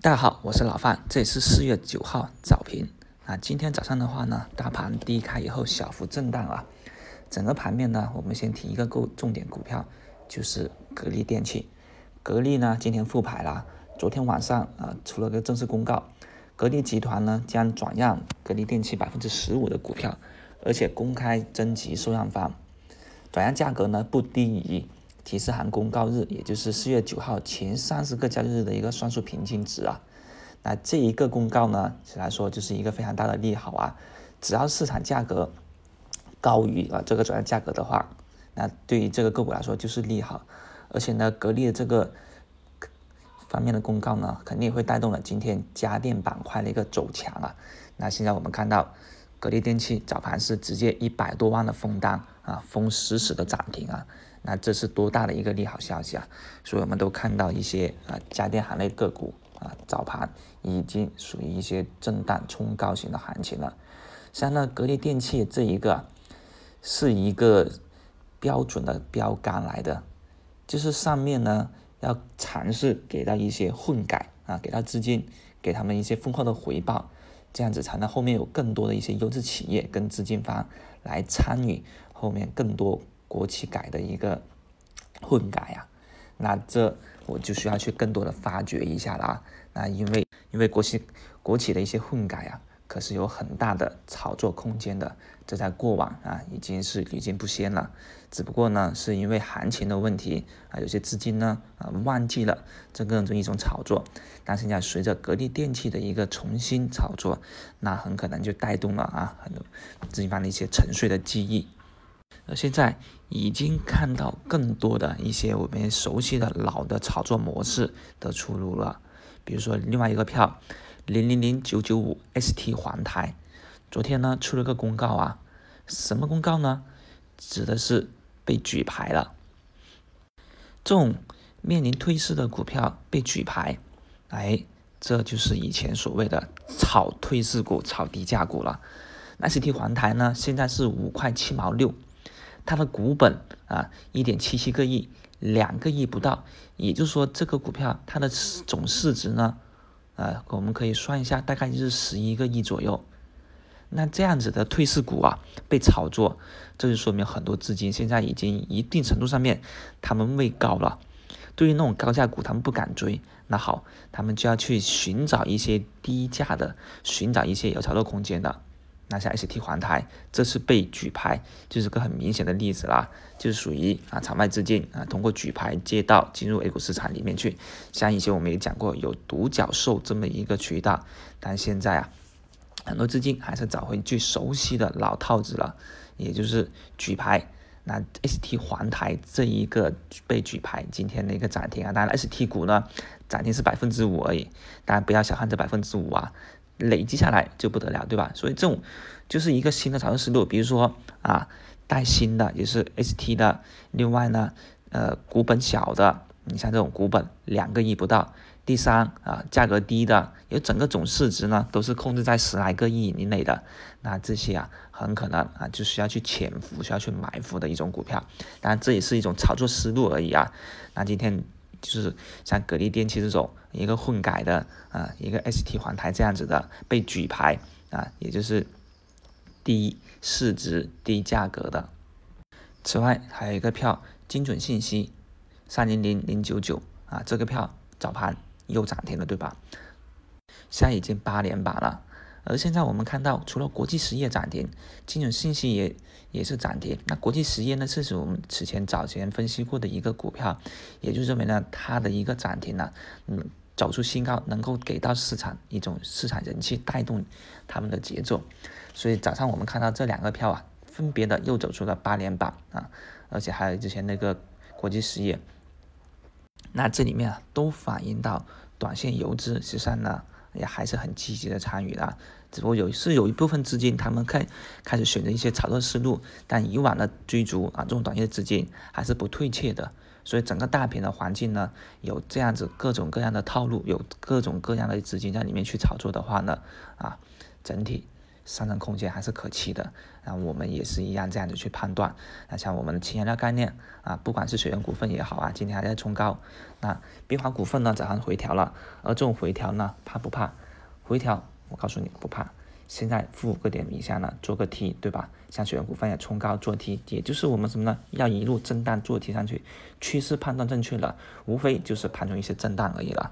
大家好，我是老范，这里是四月九号早评啊。今天早上的话呢，大盘低开以后小幅震荡啊。整个盘面呢，我们先提一个够重点股票，就是格力电器。格力呢今天复牌了，昨天晚上啊出了个正式公告，格力集团呢将转让格力电器百分之十五的股票，而且公开征集受让方，转让价格呢不低于。提示函公告日，也就是四月九号前三十个交易日的一个算术平均值啊。那这一个公告呢，来说就是一个非常大的利好啊。只要市场价格高于啊这个转让价格的话，那对于这个个股来说就是利好。而且呢，格力的这个方面的公告呢，肯定会带动了今天家电板块的一个走强啊。那现在我们看到格力电器早盘是直接一百多万的封单啊，封死死的涨停啊。那这是多大的一个利好消息啊！所以我们都看到一些啊家电行业个股啊早盘已经属于一些震荡冲高型的行情了。像那格力电器这一个是一个标准的标杆来的，就是上面呢要尝试给到一些混改啊，给到资金，给他们一些丰厚的回报，这样子才能后面有更多的一些优质企业跟资金方来参与后面更多。国企改的一个混改呀，那这我就需要去更多的发掘一下了啊。那因为因为国企国企的一些混改啊，可是有很大的炒作空间的。这在过往啊已经是屡见不鲜了。只不过呢，是因为行情的问题啊，有些资金呢啊忘记了这个这一种炒作。但现在随着格力电器的一个重新炒作，那很可能就带动了啊很多资金方的一些沉睡的记忆。而现在已经看到更多的一些我们熟悉的老的炒作模式的出炉了，比如说另外一个票零零零九九五 ST 环台，昨天呢出了个公告啊，什么公告呢？指的是被举牌了。这种面临退市的股票被举牌，哎，这就是以前所谓的炒退市股、炒低价股了。ST 环台呢，现在是五块七毛六。它的股本啊，一点七七个亿，两个亿不到，也就是说，这个股票它的总市值呢，啊，我们可以算一下，大概就是十一个亿左右。那这样子的退市股啊，被炒作，这就说明很多资金现在已经一定程度上面，他们位高了。对于那种高价股，他们不敢追，那好，他们就要去寻找一些低价的，寻找一些有炒作空间的。拿下 ST 环台，这是被举牌，就是个很明显的例子啦，就是属于啊场外资金啊通过举牌借道进入 A 股市场里面去。像以前我们也讲过有独角兽这么一个渠道，但现在啊很多资金还是找回最熟悉的老套子了，也就是举牌。那 ST 环台这一个被举牌，今天的一个涨停啊，当然 ST 股呢涨停是百分之五而已，当然不要小看这百分之五啊。累积下来就不得了，对吧？所以这种就是一个新的炒作思路。比如说啊，带新的也是 ST 的，另外呢，呃，股本小的，你像这种股本两个亿不到，第三啊，价格低的，有整个总市值呢都是控制在十来个亿以内的，那这些啊，很可能啊就需要去潜伏，需要去埋伏的一种股票。当然这也是一种炒作思路而已啊。那今天。就是像格力电器这种一个混改的啊，一个 ST 环台这样子的被举牌啊，也就是低市值低价格的。此外还有一个票精准信息三零零零九九啊，这个票早盘又涨停了，对吧？现在已经八连板了。而现在我们看到，除了国际实业涨停，金融信息也也是涨停。那国际实业呢，这是我们此前早前分析过的一个股票，也就认为呢，它的一个涨停呢，嗯，走出新高，能够给到市场一种市场人气，带动他们的节奏。所以早上我们看到这两个票啊，分别的又走出了八连板啊，而且还有之前那个国际实业，那这里面啊，都反映到短线游资实际上呢。也还是很积极的参与的，只不过有是有一部分资金，他们开开始选择一些炒作思路，但以往的追逐啊，这种短线资金还是不退却的，所以整个大屏的环境呢，有这样子各种各样的套路，有各种各样的资金在里面去炒作的话呢，啊，整体上升空间还是可期的。然后我们也是一样这样子去判断。那像我们的轻原料概念啊，不管是水源股份也好啊，今天还在冲高。那冰华股份呢，早上回调了，而这种回调呢，怕不怕？回调，我告诉你不怕。现在负五个点以下呢，做个 T，对吧？像水源股份也冲高做 T，也就是我们什么呢？要一路震荡做 T 上去，趋势判断正确了，无非就是盘中一些震荡而已了。